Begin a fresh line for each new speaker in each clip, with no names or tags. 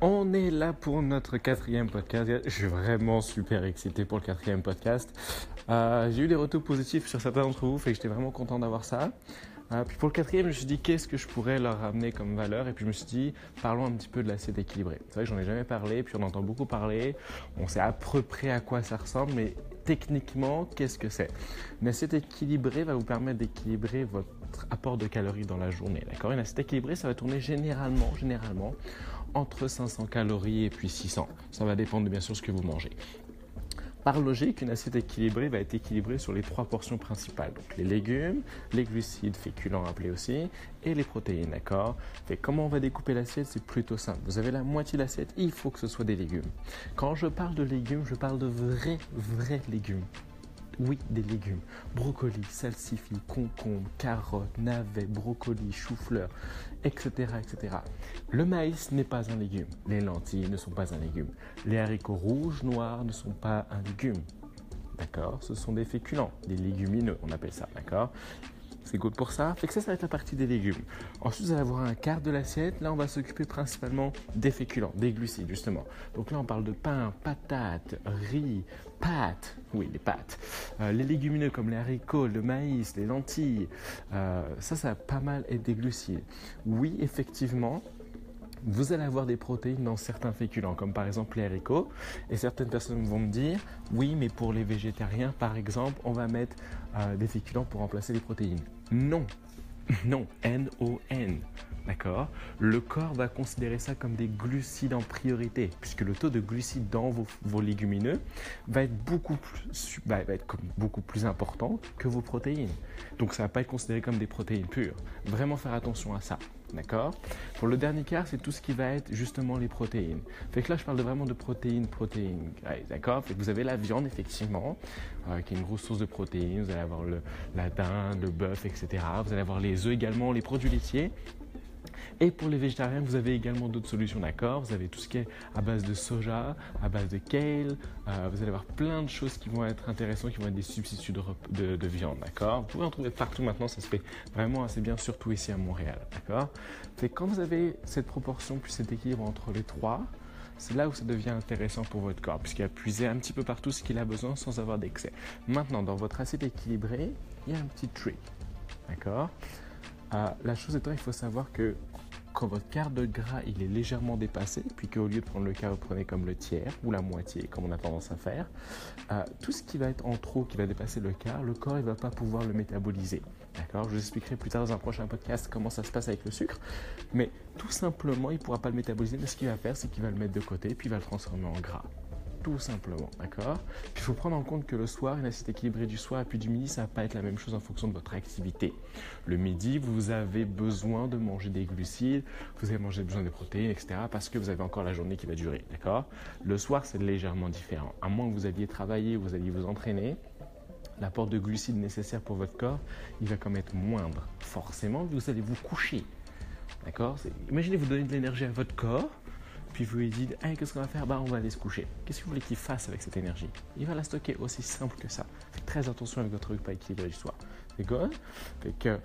On est là pour notre quatrième podcast. Je suis vraiment super excité pour le quatrième podcast. Euh, j'ai eu des retours positifs sur certains d'entre vous, fait j'étais vraiment content d'avoir ça. Euh, puis pour le quatrième, je me suis dit qu'est-ce que je pourrais leur ramener comme valeur? Et puis je me suis dit, parlons un petit peu de l'assiette équilibrée. C'est vrai que j'en ai jamais parlé, puis on entend beaucoup parler. On sait à peu près à quoi ça ressemble, mais techniquement, qu'est-ce que c'est? Une assiette équilibrée va vous permettre d'équilibrer votre apport de calories dans la journée. D'accord? Une assiette équilibrée, ça va tourner généralement, généralement entre 500 calories et puis 600. Ça va dépendre bien sûr de ce que vous mangez. Par logique, une assiette équilibrée va être équilibrée sur les trois portions principales. Donc les légumes, les glucides, féculents appelés aussi, et les protéines, d'accord? Comment on va découper l'assiette? C'est plutôt simple. Vous avez la moitié de l'assiette, il faut que ce soit des légumes. Quand je parle de légumes, je parle de vrais, vrais légumes. Oui, des légumes. Brocoli, salsifis, concombre, carottes, navets, brocoli, chou-fleur, etc., etc. Le maïs n'est pas un légume. Les lentilles ne sont pas un légume. Les haricots rouges, noirs ne sont pas un légume. D'accord? Ce sont des féculents, des légumineux, on appelle ça, d'accord? C'est good pour ça. Fait que ça, ça va être la partie des légumes. Ensuite, vous allez avoir un quart de l'assiette. Là, on va s'occuper principalement des féculents, des glucides, justement. Donc là, on parle de pain, patates, riz, pâtes. Oui, les pâtes. Euh, les légumineux comme les haricots, le maïs, les lentilles. Euh, ça, ça va pas mal être des glucides. Oui, effectivement, vous allez avoir des protéines dans certains féculents, comme par exemple les haricots. Et certaines personnes vont me dire, oui, mais pour les végétariens, par exemple, on va mettre euh, des féculents pour remplacer les protéines. Non, non, N-O-N. D'accord? Le corps va considérer ça comme des glucides en priorité, puisque le taux de glucides dans vos, légumineux va être, beaucoup plus, va être beaucoup plus important que vos protéines. Donc ça ne va pas être considéré comme des protéines pures. Vraiment faire attention à ça. D'accord Pour le dernier quart, c'est tout ce qui va être justement les protéines. Fait que là, je parle vraiment de protéines, protéines. D'accord Fait que vous avez la viande, effectivement, euh, qui est une grosse source de protéines. Vous allez avoir la dinde, le bœuf, etc. Vous allez avoir les œufs également, les produits laitiers. Et pour les végétariens, vous avez également d'autres solutions, d'accord? Vous avez tout ce qui est à base de soja, à base de kale. Euh, vous allez avoir plein de choses qui vont être intéressantes, qui vont être des substituts de, viande, d'accord? Vous pouvez en trouver partout maintenant, ça se fait vraiment assez bien, surtout ici à Montréal, d'accord? C'est quand vous avez cette proportion puis cet équilibre entre les trois, c'est là où ça devient intéressant pour votre corps, puisqu'il a puisé un petit peu partout ce qu'il a besoin sans avoir d'excès. Maintenant, dans votre assiette équilibrée, il y a un petit trick, d'accord? Euh, La chose étant, il faut savoir que quand votre quart de gras il est légèrement dépassé, puis qu'au lieu de prendre le quart, vous prenez comme le tiers ou la moitié, comme on a tendance à faire, euh, tout ce qui va être en trop, qui va dépasser le quart, le corps ne va pas pouvoir le métaboliser. D'accord? Je vous expliquerai plus tard dans un prochain podcast comment ça se passe avec le sucre. Mais tout simplement, il ne pourra pas le métaboliser, mais ce qu'il va faire, c'est qu'il va le mettre de côté, puis il va le transformer en gras tout simplement, d'accord? Il faut prendre en compte que le soir, une assiette équilibrée du soir et puis du midi, ça va pas être la même chose en fonction de votre activité. Le midi, vous avez besoin de manger des glucides, vous avez besoin des protéines, etc. parce que vous avez encore la journée qui va durer, d'accord? Le soir, c'est légèrement différent. À moins que vous alliez travailler, vous alliez vous entraîner, l'apport de glucides nécessaire pour votre corps, il va quand même être moindre. Forcément, vous allez vous coucher. D'accord? Imaginez vous donner de l'énergie à votre corps, puis vous lui dites qu'est-ce qu'on va faire? Bah, On va aller se coucher. Qu'est-ce que vous voulez qu'il fasse avec cette énergie? Il va la stocker aussi simple que ça. Faites très attention avec votre repas équilibré du soir. Good Fait que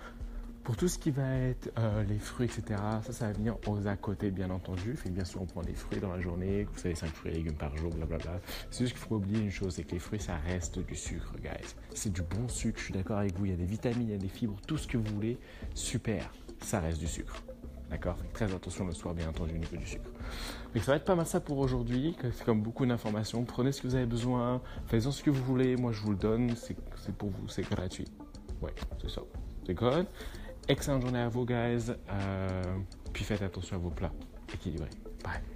pour tout ce qui va être euh, les fruits, etc., ça, ça va venir aux à côté, bien entendu. Fait bien sûr, on prend des fruits dans la journée, vous savez, 5 fruits et légumes par jour, blablabla. C'est juste qu'il faut oublier une chose, c'est que les fruits, ça reste du sucre, guys. C'est du bon sucre, je suis d'accord avec vous. Il y a des vitamines, il y a des fibres, tout ce que vous voulez. Super, ça reste du sucre. D'accord Très attention le soir, bien entendu, au niveau du sucre. Mais ça va être pas mal ça pour aujourd'hui. C'est comme beaucoup d'informations. Prenez ce que vous avez besoin, faites-en ce que vous voulez. Moi, je vous le donne. C'est pour vous, c'est gratuit. Ouais, c'est ça. C'est good. Excellente journée à vous, guys. Euh, puis faites attention à vos plats équilibrés. Bye.